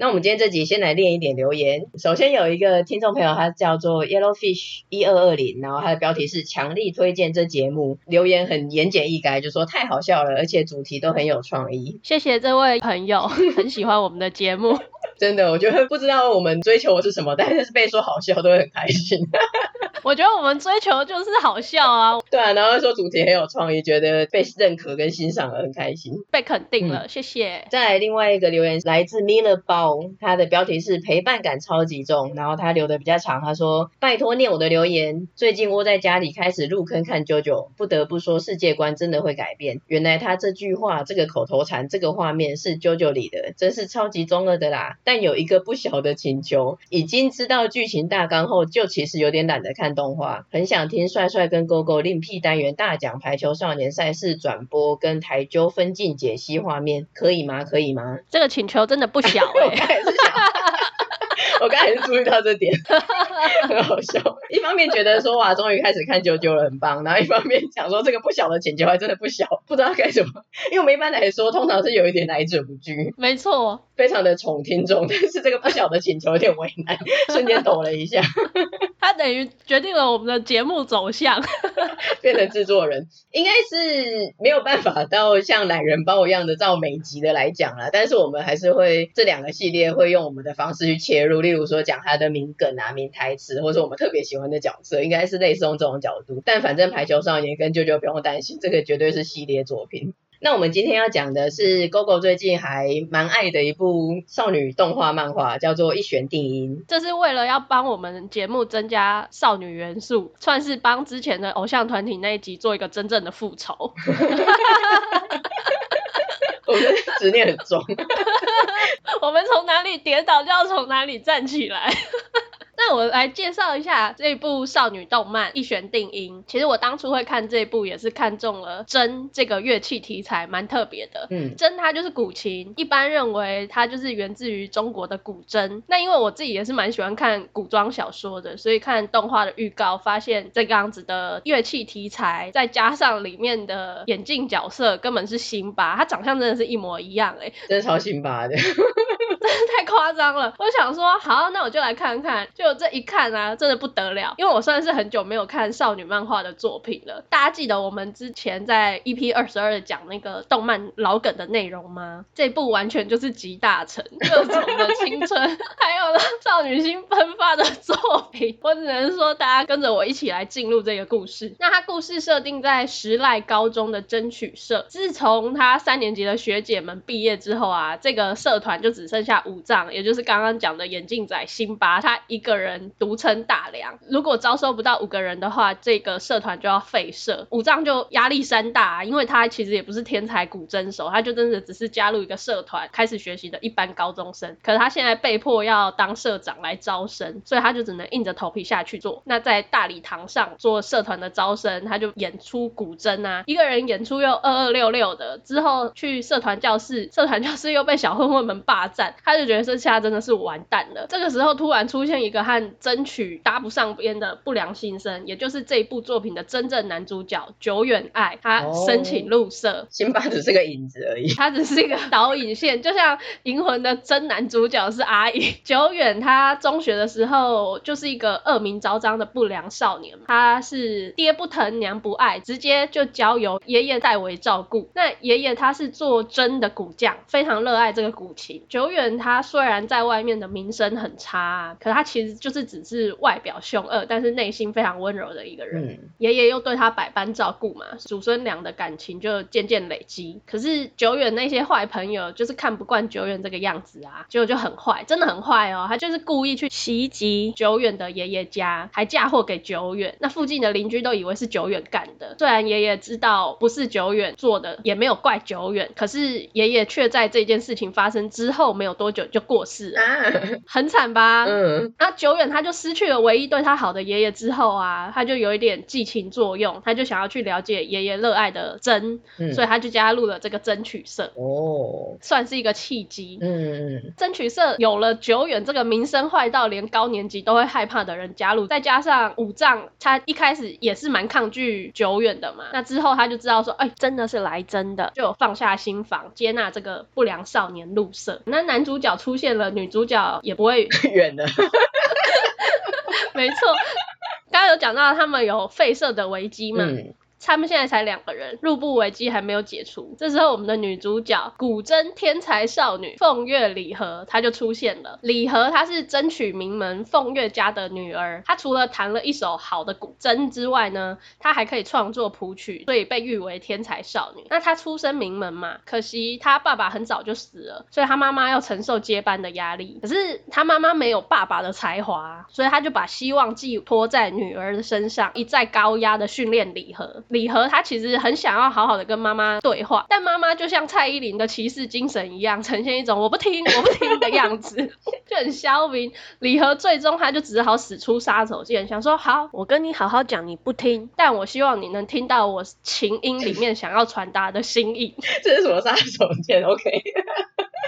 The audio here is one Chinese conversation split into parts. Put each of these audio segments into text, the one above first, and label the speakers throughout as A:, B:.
A: 那我们今天这集先来练一点留言。首先有一个听众朋友，他叫做 Yellowfish 一二二零，然后他的标题是强力推荐这节目，留言很言简意赅，就说太好笑了，而且主题都很有创意。
B: 谢谢这位朋友，很喜欢我们的节目。
A: 真的，我觉得不知道我们追求的是什么，但是被说好笑都会很开心。
B: 我觉得我们追求就是好笑啊。
A: 对啊，然后说主题很有创意，觉得被认可跟欣赏很开心，
B: 被肯定了，嗯、谢谢。
A: 再来另外一个留言来自 Miller 包，他的标题是陪伴感超级重，然后他留的比较长，他说拜托念我的留言。最近窝在家里开始入坑看 JoJo，不得不说世界观真的会改变。原来他这句话、这个口头禅、这个画面是 JoJo 里的，真是超级中二的啦。但有一个不小的请求，已经知道剧情大纲后，就其实有点懒得看动画，很想听帅帅跟 GoGo 另辟单元大奖排球少年赛事转播跟台纠分镜解析画面，可以吗？可以吗？
B: 这个请求真的不小 哎、欸。
A: 我刚才是注意到这点，很好笑。一方面觉得说哇，终于开始看 JoJo 了，很棒。然后一方面讲说这个不小的请求还真的不小，不知道该怎么。因为我们一般来说，通常是有一点来者不拒，
B: 没错，
A: 非常的宠听众。但是这个不小的请求有点为难，瞬间抖了一下。
B: 他等于决定了我们的节目走向，
A: 变成制作人，应该是没有办法到像懒人包一样的照每集的来讲啦。但是我们还是会这两个系列会用我们的方式去切入。例如说讲他的名梗啊、名台词，或者我们特别喜欢的角色，应该是类似用这种角度。但反正排球少年跟舅舅不用担心，这个绝对是系列作品。那我们今天要讲的是 GoGo 最近还蛮爱的一部少女动画漫画，叫做《一弦定音》。
B: 这是为了要帮我们节目增加少女元素，算是帮之前的偶像团体那一集做一个真正的复仇。
A: 我们执念很重。
B: 我们从哪里跌倒就要从哪里站起来。那我来介绍一下这部少女动漫《一弦定音》。其实我当初会看这部，也是看中了筝这个乐器题材，蛮特别的。嗯，筝它就是古琴，一般认为它就是源自于中国的古筝。那因为我自己也是蛮喜欢看古装小说的，所以看动画的预告，发现这个样子的乐器题材，再加上里面的眼镜角色根本是辛巴，他长相真的是一模一样哎、欸，
A: 真的超辛巴的。
B: 太夸张了！我想说，好，那我就来看看。就这一看啊，真的不得了，因为我算是很久没有看少女漫画的作品了。大家记得我们之前在 EP 二十二讲那个动漫老梗的内容吗？这部完全就是集大成，各种的青春，还有呢少女心喷发的作品。我只能说，大家跟着我一起来进入这个故事。那它故事设定在时濑高中的争取社。自从他三年级的学姐们毕业之后啊，这个社团就只剩下。下五藏，也就是刚刚讲的眼镜仔辛巴，他一个人独撑大梁。如果招收不到五个人的话，这个社团就要废社。五藏就压力山大，啊因为他其实也不是天才古筝手，他就真的只是加入一个社团开始学习的一般高中生。可是他现在被迫要当社长来招生，所以他就只能硬着头皮下去做。那在大礼堂上做社团的招生，他就演出古筝啊，一个人演出又二二六六的。之后去社团教室，社团教室又被小混混们霸占。他就觉得这下真的是完蛋了。这个时候突然出现一个和争取搭不上边的不良新生，也就是这一部作品的真正男主角久远爱，他申请入社。
A: 辛巴只是个影子而已，
B: 他只是一个导引线，就像银魂的真男主角是阿影。久远他中学的时候就是一个恶名昭彰的不良少年，他是爹不疼娘不爱，直接就交由爷爷代为照顾。那爷爷他是做真的古匠，非常热爱这个古琴。久远。他虽然在外面的名声很差，可他其实就是只是外表凶恶，但是内心非常温柔的一个人。爷爷、嗯、又对他百般照顾嘛，祖孙俩的感情就渐渐累积。可是久远那些坏朋友就是看不惯久远这个样子啊，结果就很坏，真的很坏哦。他就是故意去袭击久远的爷爷家，还嫁祸给久远。那附近的邻居都以为是久远干的，虽然爷爷知道不是久远做的，也没有怪久远，可是爷爷却在这件事情发生之后没有。多久就过世了，
A: 啊，
B: 很惨吧？
A: 嗯，
B: 那久远他就失去了唯一对他好的爷爷之后啊，他就有一点寄情作用，他就想要去了解爷爷热爱的真，
A: 嗯。
B: 所以他就加入了这个争取社，
A: 哦，
B: 算是一个契机。
A: 嗯，
B: 争取社有了久远这个名声坏到连高年级都会害怕的人加入，再加上五藏他一开始也是蛮抗拒久远的嘛，那之后他就知道说，哎，真的是来真的，就有放下心防，接纳这个不良少年入社。那男主角出现了，女主角也不会
A: 远的，
B: 没错，刚刚有讲到他们有废社的危机嘛。
A: 嗯
B: 他们现在才两个人，入部危机还没有解除。这时候，我们的女主角古筝天才少女凤月李和，她就出现了。李和她是争取名门凤月家的女儿，她除了弹了一首好的古筝之外呢，她还可以创作谱曲，所以被誉为天才少女。那她出身名门嘛，可惜她爸爸很早就死了，所以她妈妈要承受接班的压力。可是她妈妈没有爸爸的才华，所以她就把希望寄托在女儿的身上，一再高压的训练李和。李和他其实很想要好好的跟妈妈对话，但妈妈就像蔡依林的骑士精神一样，呈现一种我不听我不听的样子，就很消极。李和最终他就只好使出杀手锏，想说好，我跟你好好讲，你不听，但我希望你能听到我琴音里面想要传达的心意。
A: 这是什么杀手锏？OK。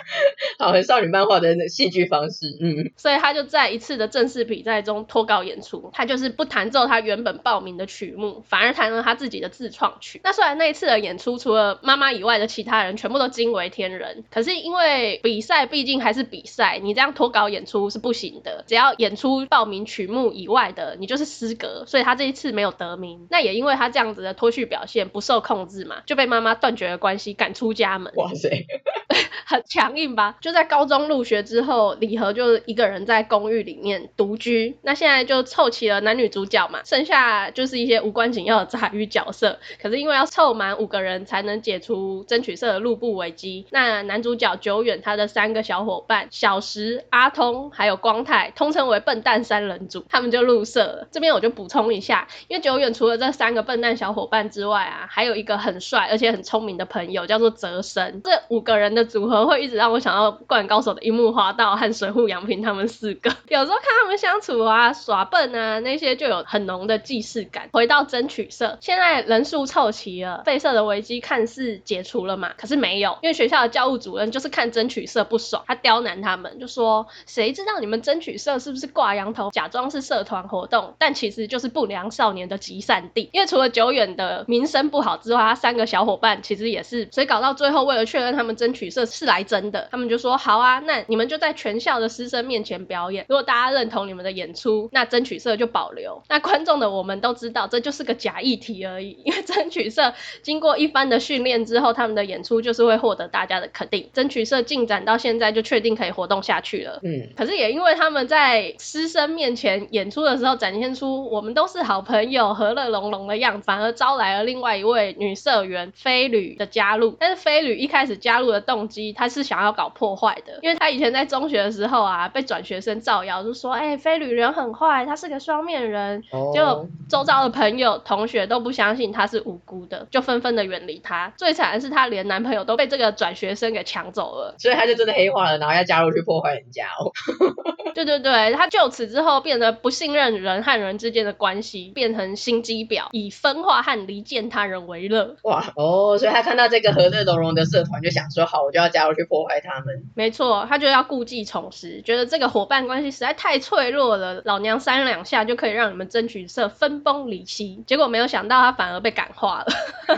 A: 好，很少女漫画的戏剧方式，嗯，
B: 所以他就在一次的正式比赛中脱稿演出，他就是不弹奏他原本报名的曲目，反而弹了他自己的自创曲。那虽然那一次的演出，除了妈妈以外的其他人全部都惊为天人，可是因为比赛毕竟还是比赛，你这样脱稿演出是不行的，只要演出报名曲目以外的，你就是失格。所以他这一次没有得名，那也因为他这样子的脱序表现不受控制嘛，就被妈妈断绝了关系，赶出家门。
A: 哇塞，
B: 很强应吧？就在高中入学之后，李和就一个人在公寓里面独居。那现在就凑齐了男女主角嘛，剩下就是一些无关紧要的杂鱼角色。可是因为要凑满五个人才能解除争取社的入部危机，那男主角久远他的三个小伙伴小石、阿通还有光太，通称为笨蛋三人组，他们就入社了。这边我就补充一下，因为久远除了这三个笨蛋小伙伴之外啊，还有一个很帅而且很聪明的朋友，叫做泽生。这五个人的组合会一直让我想到《灌篮高手》的樱木花道和水户洋平他们四个。有时候看他们相处啊、耍笨啊那些，就有很浓的既视感。回到争取社，现在人数凑齐了，废社的危机看似解除了嘛，可是没有，因为学校的教务主任就是看争取社不爽，他刁难他们，就说谁知道你们争取社是不是挂羊头，假装是社团活动，但其实就是不良少年的集散地。因为除了久远的名声不好之外，他三个小伙伴其实也是，所以搞到最后，为了确认他们争取社是来真，他们就说好啊，那你们就在全校的师生面前表演，如果大家认同你们的演出，那争取社就保留。那观众的我们都知道，这就是个假议题而已，因为争取社经过一番的训练之后，他们的演出就是会获得大家的肯定。争取社进展到现在就确定可以活动下去了。
A: 嗯，
B: 可是也因为他们在师生面前演出的时候，展现出我们都是好朋友、和乐融融的样子，反而招来了另外一位女社员飞吕的加入。但是飞吕一开始加入的动机，他是想要搞破坏的，因为他以前在中学的时候啊，被转学生造谣，就说，哎、欸，飞旅人很坏，他是个双面人。
A: 哦，
B: 就周遭的朋友、同学都不相信他是无辜的，就纷纷的远离他。最惨的是，他连男朋友都被这个转学生给抢走了，
A: 所以他就真的黑化了，然后要加入去破坏人家哦。
B: 对对对，他就此之后变得不信任人和人之间的关系，变成心机婊，以分化和离间他人为乐。
A: 哇哦，所以他看到这个和乐融融的社团，就想说好，我就要加入去破坏他们。
B: 没错，他就要故技重施，觉得这个伙伴关系实在太脆弱了，老娘三两下就可以让你们争取社分崩离析。结果没有想到，他反而被感化了。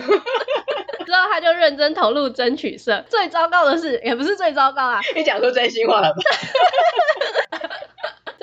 B: 之后他就认真投入争取社。最糟糕的是，也不是最糟糕啊，
A: 你讲出真心话了吧？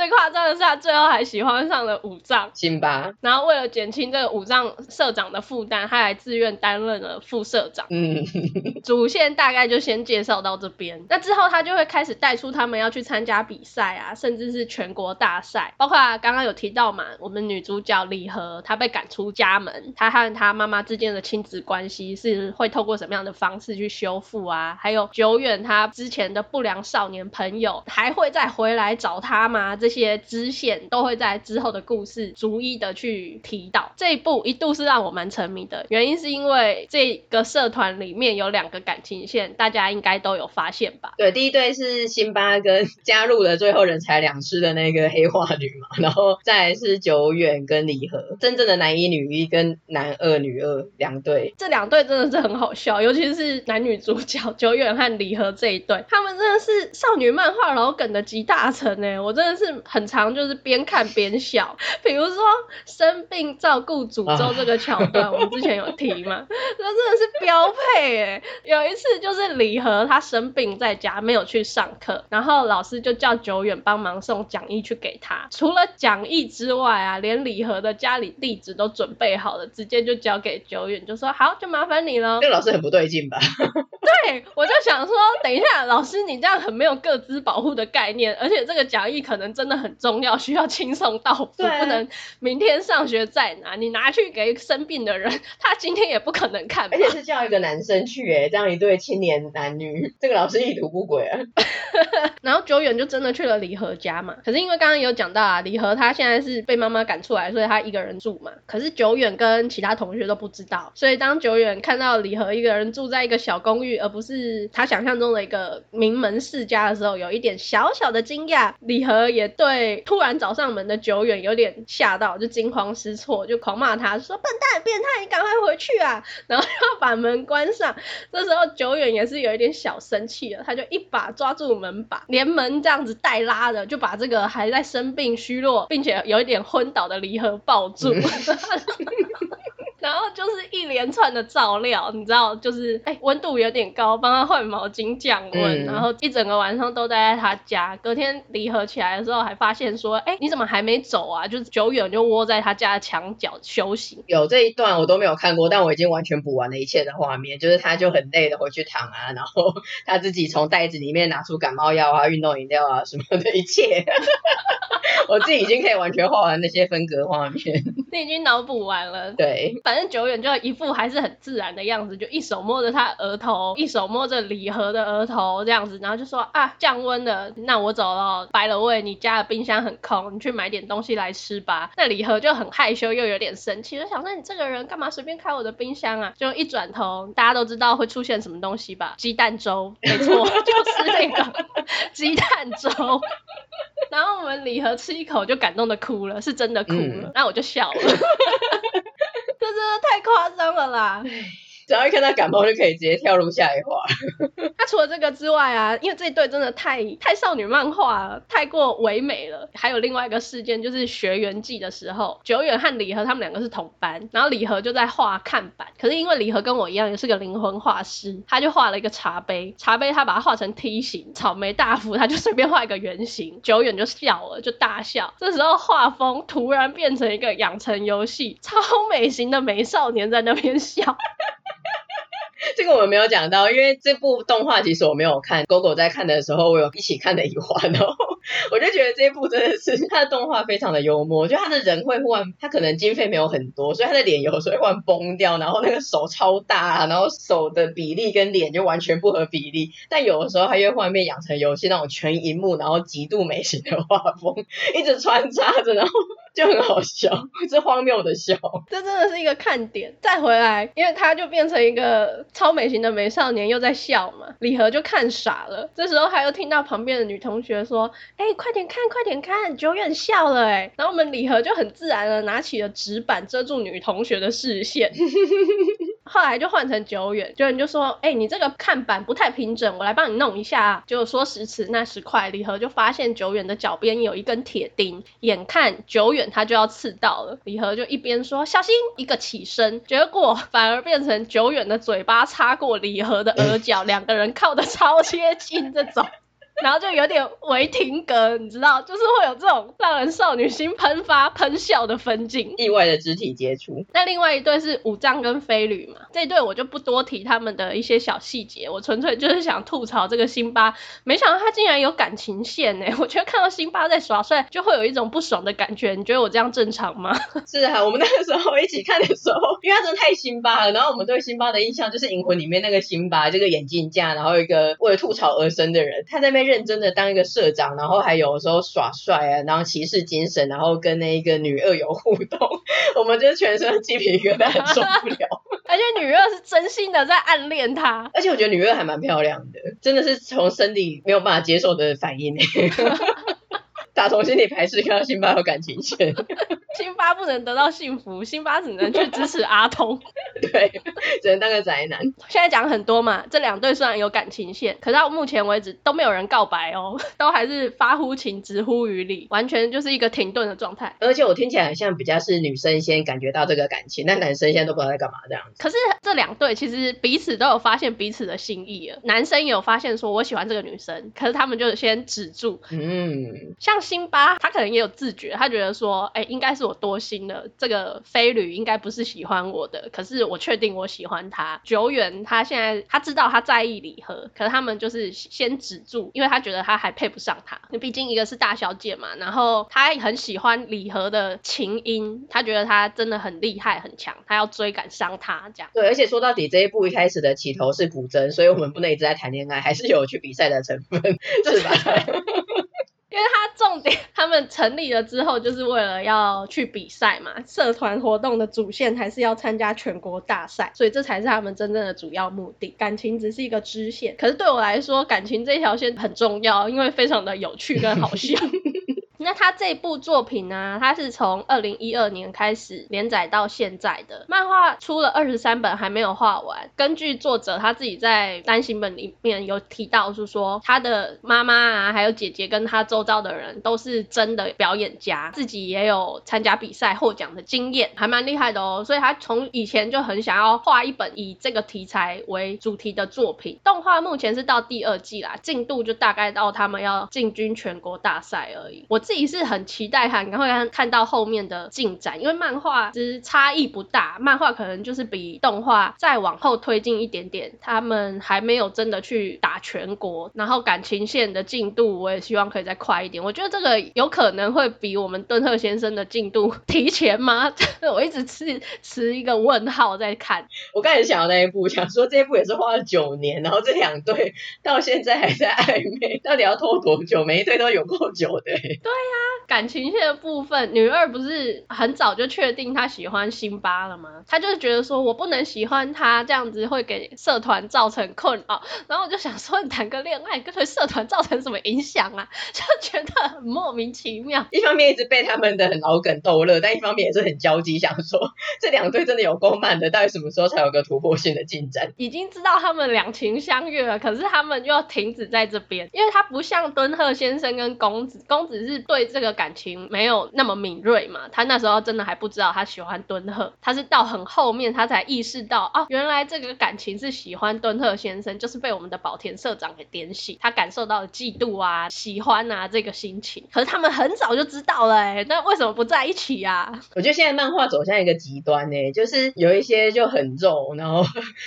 B: 最夸张的是，他最后还喜欢上了武藏，
A: 辛巴。
B: 然后为了减轻这个武藏社长的负担，他还自愿担任了副社长。
A: 嗯，
B: 主线大概就先介绍到这边。那之后他就会开始带出他们要去参加比赛啊，甚至是全国大赛。包括刚刚有提到嘛，我们女主角李和，她被赶出家门，她和她妈妈之间的亲子关系是会透过什么样的方式去修复啊？还有久远他之前的不良少年朋友还会再回来找他吗？这些支线都会在之后的故事逐一的去提到。这一部一度是让我蛮沉迷的，原因是因为这个社团里面有两个感情线，大家应该都有发现吧？
A: 对，第一对是辛巴跟 加入了最后人才两失的那个黑化女嘛，然后再来是久远跟李和，真正的男一女一跟男二女二两对，
B: 这两对真的是很好笑，尤其是男女主角久远和李和这一对，他们真的是少女漫画老梗的集大成哎，我真的是很常就是边看边笑，比如说生病照顾诅咒这个桥段，啊、我们之前有提嘛，这真的是标配哎，有一次就是李和他生病在家没有去上课，然后老师就叫久远帮忙送讲义去给他，除了讲义之外啊，连李和的家里地址都准备好了，直接就交给久远，就说好，就麻烦你了。
A: 这个老师很不对劲吧？
B: 对，我就想说，等一下，老师你这样很没有各自保护的概念，而且这个讲义可能真的很重要，需要轻松到不能明天上学再拿，你拿去给生病的人，他今天也不可能看。
A: 而且是叫一个男生去，哎，这样一对青年男女，这个老师意图不轨啊。
B: 然后久远就真的去了李和家嘛，可是因为刚刚有讲到啊，李和他现在是被妈妈赶出来，所以他一个人住嘛。可是久远跟其他同学都不知道，所以当久远看到李和一个人住在一个小公寓，而不是他想象中的一个名门世家的时候，有一点小小的惊讶。李和也对突然找上门的久远有点吓到，就惊慌失措，就狂骂他说：“笨蛋，变态，你赶快回去啊！” 然后要把门关上。这时候久远也是有一点小生气了，他就一把抓住门把，连门这样子带拉的，就把这个还在生病虚弱，并且有一点昏倒的离合抱住。嗯然后就是一连串的照料，你知道，就是哎，温度有点高，帮他换毛巾降温，嗯、然后一整个晚上都待在他家。隔天离合起来的时候，还发现说，哎，你怎么还没走啊？就是久远就窝在他家的墙角休息。
A: 有这一段我都没有看过，但我已经完全补完了一切的画面，就是他就很累的回去躺啊，然后 他自己从袋子里面拿出感冒药啊、运动饮料啊什么的一切。我自己已经可以完全画完那些分隔画面，
B: 你已经脑补完了。
A: 对，
B: 反正久远就一副还是很自然的样子，就一手摸着他额头，一手摸着礼盒的额头这样子，然后就说啊，降温了，那我走了。By the way，你家的冰箱很空，你去买点东西来吃吧。那礼盒就很害羞又有点生气，就想说你这个人干嘛随便开我的冰箱啊？就一转头，大家都知道会出现什么东西吧？鸡蛋粥，没错，就是那个鸡蛋粥。然后我们礼盒吃一口就感动的哭了，是真的哭了，那、嗯、我就笑了，这真的太夸张了啦。
A: 只要一看到感冒就可以直接跳入下一话。
B: 他除了这个之外啊，因为这一对真的太太少女漫画了，太过唯美了。还有另外一个事件，就是学园祭的时候，久远和李和他们两个是同班，然后李和就在画看板。可是因为李和跟我一样也是个灵魂画师，他就画了一个茶杯，茶杯他把它画成梯形，草莓大福他就随便画一个圆形，久远就笑了，就大笑。这时候画风突然变成一个养成游戏，超美型的美少年在那边笑。
A: 这个我们没有讲到，因为这部动画其实我没有看，狗狗在看的时候，我有一起看的一话，然后 我就觉得这一部真的是它的动画非常的幽默，就他的人会忽然，他可能经费没有很多，所以他的脸有时候会忽然崩掉，然后那个手超大，然后手的比例跟脸就完全不合比例，但有的时候它又忽然变养成游戏那种全萤幕，然后极度美型的画风，一直穿插着，然后。就很好笑，是荒谬的笑。
B: 这真的是一个看点。再回来，因为他就变成一个超美型的美少年，又在笑嘛。李和就看傻了。这时候他又听到旁边的女同学说：“哎、快点看，快点看，久远笑了哎。”然后我们李和就很自然的拿起了纸板遮住女同学的视线。后来就换成久远，久远就说：“哎、你这个看板不太平整，我来帮你弄一下啊。”就说时迟那时快，李和就发现久远的脚边有一根铁钉，眼看久远。他就要刺到了，李和就一边说小心，一个起身，结果反而变成久远的嘴巴擦过李和的额角，两个人靠的超接近这种。然后就有点违停格，你知道，就是会有这种让人少女心喷发、喷笑的分镜，
A: 意外的肢体接触。
B: 那另外一对是武藏跟飞吕嘛，这一对我就不多提他们的一些小细节，我纯粹就是想吐槽这个辛巴，没想到他竟然有感情线呢。我觉得看到辛巴在耍帅，就会有一种不爽的感觉。你觉得我这样正常吗？
A: 是啊，我们那个时候一起看的时候，因为他真的太辛巴了，然后我们对辛巴的印象就是《银魂》里面那个辛巴，这个眼镜架，然后一个为了吐槽而生的人，他在那边。认真的当一个社长，然后还有时候耍帅啊，然后骑士精神，然后跟那一个女二有互动，我们就全身鸡皮疙瘩受不了。
B: 而且女二是真心的在暗恋他，
A: 而且我觉得女二还蛮漂亮的，真的是从生理没有办法接受的反应。打从心里排斥看到辛巴有感情线，
B: 辛巴不能得到幸福，辛巴只能去支持阿通，
A: 对，只能当个宅男。
B: 现在讲很多嘛，这两对虽然有感情线，可是到目前为止都没有人告白哦，都还是发乎情，止乎于理，完全就是一个停顿的状态。
A: 而且我听起来很像比较是女生先感觉到这个感情，那男生现在都不知道在干嘛这样子。
B: 可是这两对其实彼此都有发现彼此的心意了，男生也有发现说我喜欢这个女生，可是他们就先止住。
A: 嗯，
B: 像。辛巴他可能也有自觉，他觉得说，哎、欸，应该是我多心了，这个飞旅应该不是喜欢我的，可是我确定我喜欢他。久远他现在他知道他在意李和，可是他们就是先止住，因为他觉得他还配不上他。毕竟一个是大小姐嘛，然后他很喜欢李和的琴音，他觉得他真的很厉害很强，他要追赶上他这样。
A: 对，而且说到底这一部一开始的起头是古筝，所以我们不能一直在谈恋爱，还是有去比赛的成分，是吧？
B: 因为他重点，他们成立了之后，就是为了要去比赛嘛。社团活动的主线还是要参加全国大赛，所以这才是他们真正的主要目的。感情只是一个支线，可是对我来说，感情这条线很重要，因为非常的有趣跟好笑。那他这部作品呢？他是从二零一二年开始连载到现在的漫画，出了二十三本还没有画完。根据作者他自己在单行本里面有提到，是说他的妈妈啊，还有姐姐跟他周遭的人都是真的表演家，自己也有参加比赛获奖的经验，还蛮厉害的哦。所以他从以前就很想要画一本以这个题材为主题的作品。动画目前是到第二季啦，进度就大概到他们要进军全国大赛而已。我。自己是很期待看，然后看看到后面的进展，因为漫画其实差异不大，漫画可能就是比动画再往后推进一点点，他们还没有真的去打全国，然后感情线的进度我也希望可以再快一点，我觉得这个有可能会比我们敦贺先生的进度 提前吗？我一直持持一个问号在看。
A: 我刚才想到那一部，想说这一部也是花了九年，然后这两对到现在还在暧昧，到底要拖多久？每一对都有够久的。
B: 对。感情线的部分，女二不是很早就确定她喜欢辛巴了吗？她就是觉得说我不能喜欢他，这样子会给社团造成困扰。然后我就想说，你谈个恋爱，跟对社团造成什么影响啊？就觉得很莫名其妙。
A: 一方面一直被他们的很老梗逗乐，但一方面也是很焦急，想说这两对真的有够慢的，到底什么时候才有个突破性的进展？
B: 已经知道他们两情相悦了，可是他们又要停止在这边，因为他不像敦贺先生跟公子，公子是。对这个感情没有那么敏锐嘛，他那时候真的还不知道他喜欢敦贺，他是到很后面他才意识到哦，原来这个感情是喜欢敦贺先生，就是被我们的宝田社长给点醒，他感受到了嫉妒啊、喜欢啊这个心情。可是他们很早就知道了，哎，那为什么不在一起啊？
A: 我觉得现在漫画走向一个极端呢，就是有一些就很肉，然后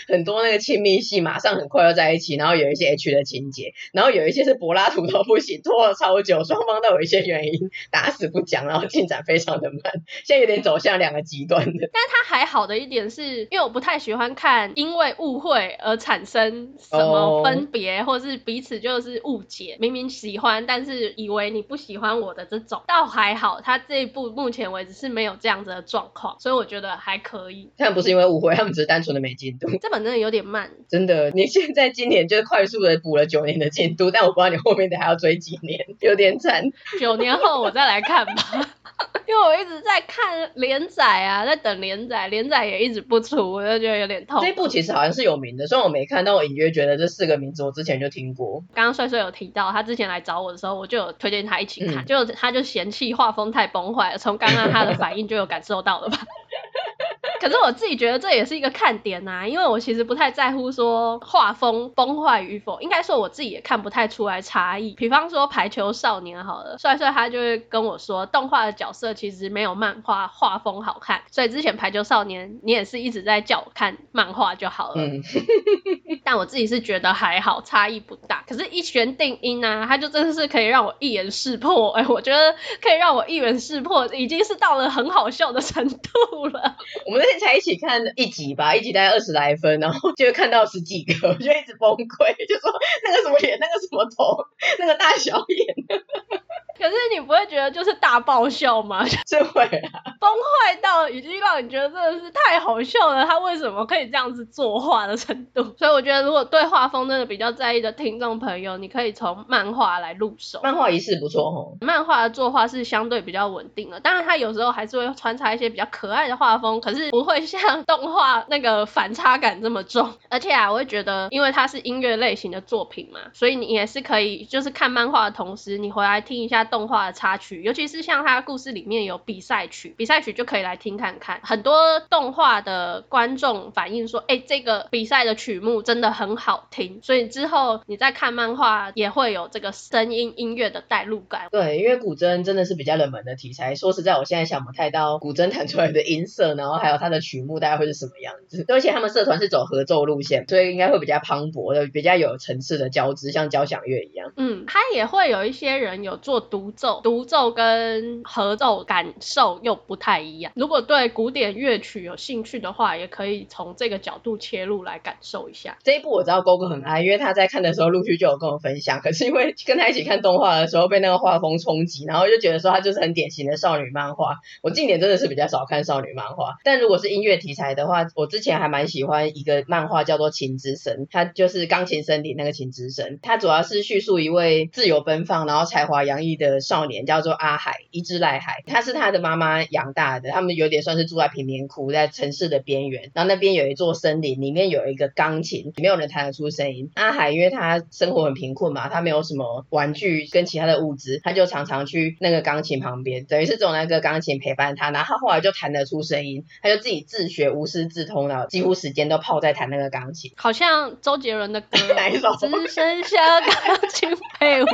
A: 很多那个亲密戏马上很快要在一起，然后有一些 H 的情节，然后有一些是柏拉图都不行，拖了超久，双方都有一些原因打死不讲，然后进展非常的慢，现在有点走向两个极端的。
B: 但是他还好的一点是，因为我不太喜欢看因为误会而产生什么分别，oh. 或者是彼此就是误解，明明喜欢，但是以为你不喜欢我的这种，倒还好。他这一部目前为止是没有这样子的状况，所以我觉得还可以。
A: 他们不是因为误会，他们只是单纯的没进度。
B: 这本真的有点慢，
A: 真的。你现在今年就是快速的补了九年的进度，但我不知道你后面的还要追几年，有点惨。
B: 九年后。我再来看吧，因为我一直在看连载啊，在等连载，连载也一直不出，我就觉得有点痛。
A: 这一部其实好像是有名的，虽然我没看，但我隐约觉得这四个名字我之前就听过。
B: 刚刚帅帅有提到，他之前来找我的时候，我就有推荐他一起看，就、嗯、他就嫌弃画风太崩坏了，从刚刚他的反应就有感受到了吧。可是我自己觉得这也是一个看点呐、啊，因为我其实不太在乎说画风崩坏与否，应该说我自己也看不太出来差异。比方说排球少年好了，帅帅他就会跟我说，动画的角色其实没有漫画画风好看，所以之前排球少年你也是一直在叫我看漫画就好了。嗯，但我自己是觉得还好，差异不大。，可是，一弦定音啊，他就真的是可以让我一眼识破。哎，我觉得可以让我一眼识破，已经是到了很好笑的程度了。
A: 我们那天才一起看一集吧，一集大概二十来分，然后就看到十几个，我就一直崩溃，就说那个什么脸，那个什么头，那个大小眼。
B: 可是你不会觉得就是大爆笑吗？
A: 就会啊，
B: 崩坏到已经让你觉得真的是太好笑了。他为什么可以这样子作画的程度？所以我觉得，如果对画风真的比较在意的听众朋友，你可以从漫画来入手。
A: 漫画一式不错哦。
B: 漫画的作画是相对比较稳定的，当然它有时候还是会穿插一些比较可爱的画风，可是不会像动画那个反差感这么重。而且啊，我会觉得，因为它是音乐类型的作品嘛，所以你也是可以，就是看漫画的同时，你回来听一下。动画的插曲，尤其是像他故事里面有比赛曲，比赛曲就可以来听看看。很多动画的观众反映说，哎、欸，这个比赛的曲目真的很好听，所以之后你再看漫画也会有这个声音音乐的带入感。
A: 对，因为古筝真的是比较冷门的题材，说实在，我现在想不太到古筝弹出来的音色，然后还有它的曲目大概会是什么样子。而且他们社团是走合奏路线，所以应该会比较磅礴的，比较有层次的交织，像交响乐一样。
B: 嗯，他也会有一些人有做。独奏、独奏跟合奏感受又不太一样。如果对古典乐曲有兴趣的话，也可以从这个角度切入来感受一下。
A: 这一部我知道勾哥很爱，因为他在看的时候陆续就有跟我分享。可是因为跟他一起看动画的时候被那个画风冲击，然后就觉得说他就是很典型的少女漫画。我近年真的是比较少看少女漫画，但如果是音乐题材的话，我之前还蛮喜欢一个漫画叫做《琴之神》，它就是钢琴森林那个琴之神。它主要是叙述一位自由奔放，然后才华洋溢的。的少年叫做阿海，一只赖海，他是他的妈妈养大的，他们有点算是住在贫民窟，在城市的边缘，然后那边有一座森林，里面有一个钢琴，没有人弹得出声音。阿海因为他生活很贫困嘛，他没有什么玩具跟其他的物资，他就常常去那个钢琴旁边，等于是这种那个钢琴陪伴他，然后他后来就弹得出声音，他就自己自学，无师自通了，几乎时间都泡在弹那个钢琴，
B: 好像周杰伦的歌，
A: 哪一首？
B: 只剩下钢琴陪我。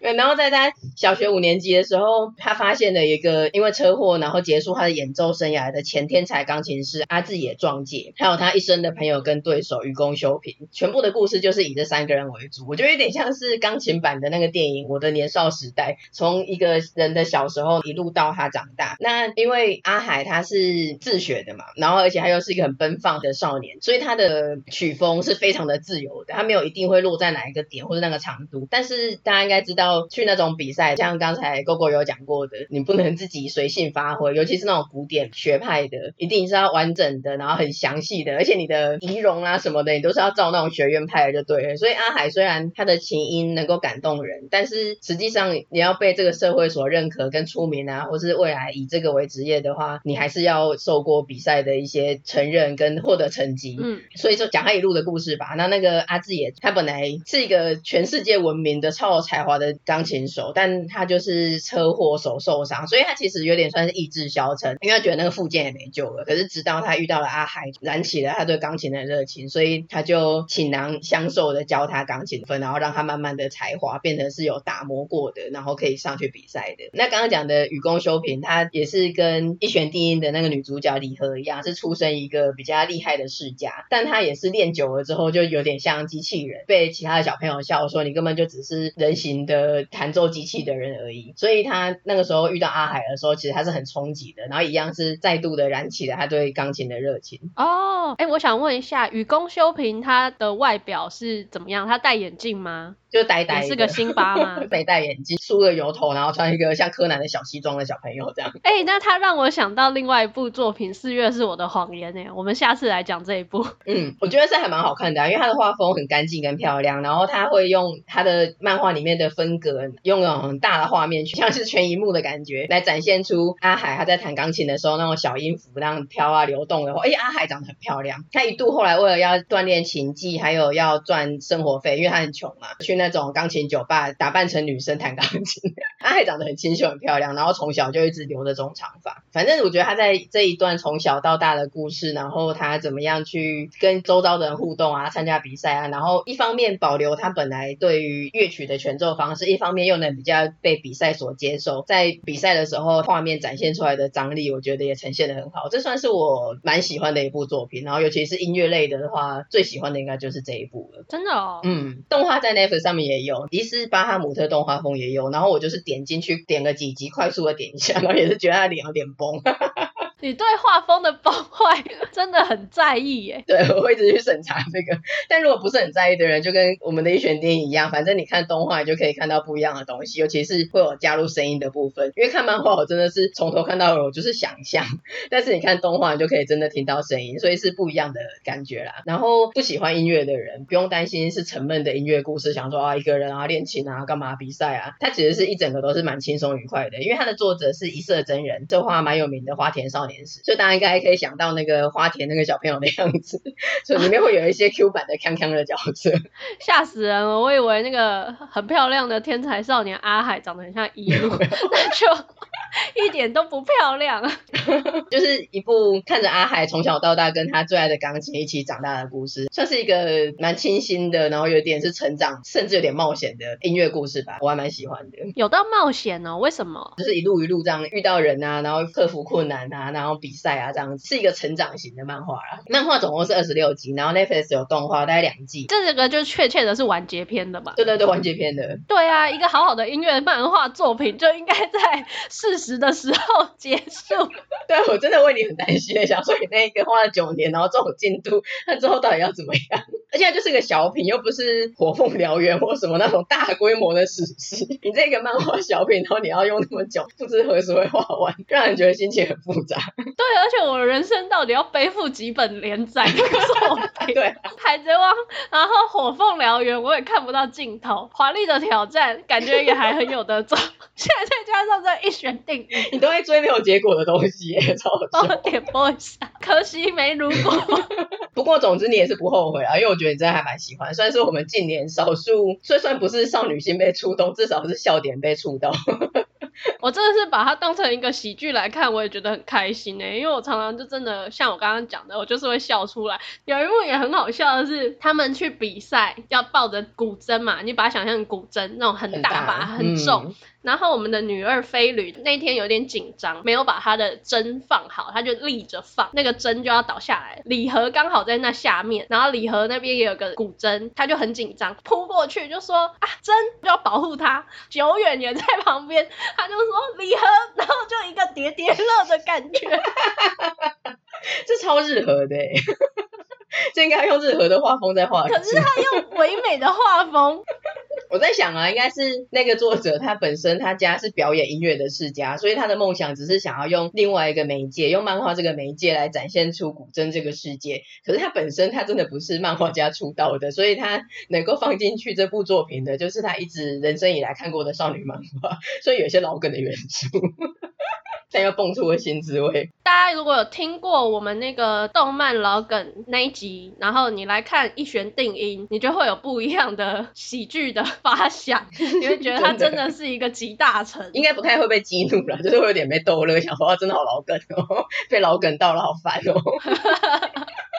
A: 然后在他小学五年级的时候，他发现了一个因为车祸然后结束他的演奏生涯的前天才钢琴师阿志野壮介，还有他一生的朋友跟对手愚公修平，全部的故事就是以这三个人为主。我觉得有点像是钢琴版的那个电影《我的年少时代》，从一个人的小时候一路到他长大。那因为阿海他是自学的嘛，然后而且他又是一个很奔放的少年，所以他的曲风是非常的自由的，他没有一定会落在哪一个点或者那个长度。但是大家应该知道，去那种比赛，像刚才。勾勾有讲过的，你不能自己随性发挥，尤其是那种古典学派的，一定是要完整的，然后很详细的，而且你的仪容啊什么的，你都是要照那种学院派的就对了。所以阿海虽然他的琴音能够感动人，但是实际上你要被这个社会所认可跟出名啊，或是未来以这个为职业的话，你还是要受过比赛的一些承认跟获得成绩。嗯，所以说讲他一路的故事吧。那那个阿志也，他本来是一个全世界闻名的超有才华的钢琴手，但他就是。车祸手受伤，所以他其实有点算是意志消沉，因为他觉得那个附件也没救了。可是直到他遇到了阿海，燃起了他对钢琴的热情，所以他就倾囊相授的教他钢琴分，然后让他慢慢的才华变成是有打磨过的，然后可以上去比赛的。那刚刚讲的雨宫修平，他也是跟一弦定音的那个女主角李和一样，是出身一个比较厉害的世家，但他也是练久了之后就有点像机器人，被其他的小朋友笑说，你根本就只是人形的弹奏机器的人而已。所以他那个时候遇到阿海的时候，其实他是很冲击的，然后一样是再度的燃起了他对钢琴的热情。
B: 哦，哎，我想问一下，雨宫修平他的外表是怎么样？他戴眼镜吗？
A: 就呆呆，
B: 是个辛巴吗？
A: 没戴眼镜，梳个油头，然后穿一个像柯南的小西装的小朋友这样。
B: 哎、欸，那他让我想到另外一部作品《四月是我的谎言》呢，我们下次来讲这一部。
A: 嗯，我觉得是还蛮好看的、啊，因为他的画风很干净跟漂亮，然后他会用他的漫画里面的风格，用那种很大的画面，像是全一幕的感觉，来展现出阿海他在弹钢琴的时候那种小音符那样飘啊流动的话。哎，阿海长得很漂亮。他一度后来为了要锻炼琴技，还有要赚生活费，因为他很穷嘛，去。那种钢琴酒吧打扮成女生弹钢琴，她还长得很清秀很漂亮，然后从小就一直留着这种长发。反正我觉得她在这一段从小到大的故事，然后她怎么样去跟周遭的人互动啊，参加比赛啊，然后一方面保留她本来对于乐曲的全奏方式，一方面又能比较被比赛所接受，在比赛的时候画面展现出来的张力，我觉得也呈现的很好。这算是我蛮喜欢的一部作品。然后尤其是音乐类的的话，最喜欢的应该就是这一部了。
B: 真的哦，
A: 嗯，动画在 Netflix 上。上面也有，迪斯巴哈姆特动画风也有，然后我就是点进去点个几集，快速的点一下，然后也是觉得他脸有点崩。
B: 你对画风的崩坏真的很在意耶？
A: 对，我会一直去审查这个。但如果不是很在意的人，就跟我们的一选电影一样，反正你看动画就可以看到不一样的东西，尤其是会有加入声音的部分。因为看漫画我真的是从头看到尾，我就是想象。但是你看动画，你就可以真的听到声音，所以是不一样的感觉啦。然后不喜欢音乐的人，不用担心是沉闷的音乐故事，想说啊一个人啊练琴啊干嘛比赛啊，它其实是一整个都是蛮轻松愉快的。因为它的作者是一色真人，这画蛮有名的花田少年时，所以大家应该。还可以想到那个花田那个小朋友的样子，所以里面会有一些 Q 版的康康的角色，
B: 吓死人了！我以为那个很漂亮的天才少年阿海长得很像一路，那就。一点都不漂亮，
A: 就是一部看着阿海从小到大跟他最爱的钢琴一起长大的故事，算是一个蛮清新的，然后有点是成长，甚至有点冒险的音乐故事吧，我还蛮喜欢的。
B: 有到冒险哦？为什么？
A: 就是一路一路这样遇到人啊，然后克服困难啊，然后比赛啊，这样子是一个成长型的漫画啦。漫画总共是二十六集，然后 Netflix 有动画，大概两季。
B: 这个就确切的是完结篇的吧？
A: 对对对，完结篇的。
B: 对啊，一个好好的音乐漫画作品就应该在 是。十的时候 结束，
A: 对，我真的为你很担心，想说你那一个花了九年，然后这种进度，那之后到底要怎么样？而且就是个小品，又不是火凤燎原或什么那种大规模的史诗。你这个漫画小品，然后你要用那么久，不知何时会画完，让人觉得心情很复杂。
B: 对，而且我人生到底要背负几本连载作品？
A: 对，
B: 海贼王，然后火凤燎原，我也看不到尽头。华丽的挑战，感觉也还很有得做。现在再加上这一选定。
A: 你都会追没有结果的东西耶，超好笑。
B: 帮我点播一下，可惜没如果。
A: 不过总之你也是不后悔啊，因为我觉得你真的还蛮喜欢，算是我们近年少数，虽算不是少女心被触动，至少是笑点被触到。
B: 我真的是把它当成一个喜剧来看，我也觉得很开心诶，因为我常常就真的像我刚刚讲的，我就是会笑出来。有一幕也很好笑的是，他们去比赛要抱着古筝嘛，你把它想象成古筝那种很大把、很重。嗯然后我们的女二飞驴那天有点紧张，没有把她的针放好，她就立着放，那个针就要倒下来。礼盒刚好在那下面，然后礼盒那边也有个古筝，他就很紧张，扑过去就说啊筝要保护他。久远也在旁边，他就说礼盒，然后就一个叠叠乐的感觉，
A: 这超日和的，这应该用日和的画风在画。
B: 可是他用唯美的画风。
A: 我在想啊，应该是那个作者他本身他家是表演音乐的世家，所以他的梦想只是想要用另外一个媒介，用漫画这个媒介来展现出古筝这个世界。可是他本身他真的不是漫画家出道的，所以他能够放进去这部作品的，就是他一直人生以来看过的少女漫画，所以有一些老梗的元素。但又蹦出了新滋味。
B: 大家如果有听过我们那个动漫老梗那一集，然后你来看一弦定音，你就会有不一样的喜剧的发想，你会觉得他真的是一个集大成。
A: 应该不太会被激怒了，就是会有点被逗乐，想说哇，真的好老梗哦，被老梗到了，好烦哦。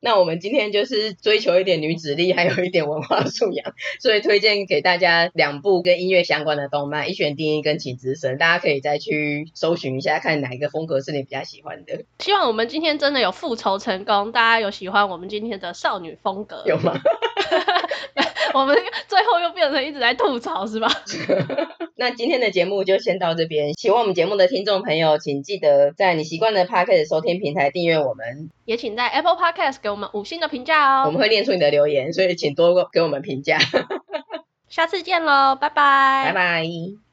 A: 那我们今天就是追求一点女子力，还有一点文化素养，所以推荐给大家两部跟音乐相关的动漫《一弦定音》跟《请之声》，大家可以再去搜寻一下，看哪一个风格是你比较喜欢的。
B: 希望我们今天真的有复仇成功，大家有喜欢我们今天的少女风格？
A: 有吗？
B: 我们最后又变成一直在吐槽，是吧？
A: 那今天的节目就先到这边。喜欢我们节目的听众朋友，请记得在你习惯的 Podcast 收听平台订阅我们，
B: 也请在 Apple Podcast 给我们五星的评价哦。
A: 我们会念出你的留言，所以请多给我们评价。
B: 下次见喽，拜拜，
A: 拜拜。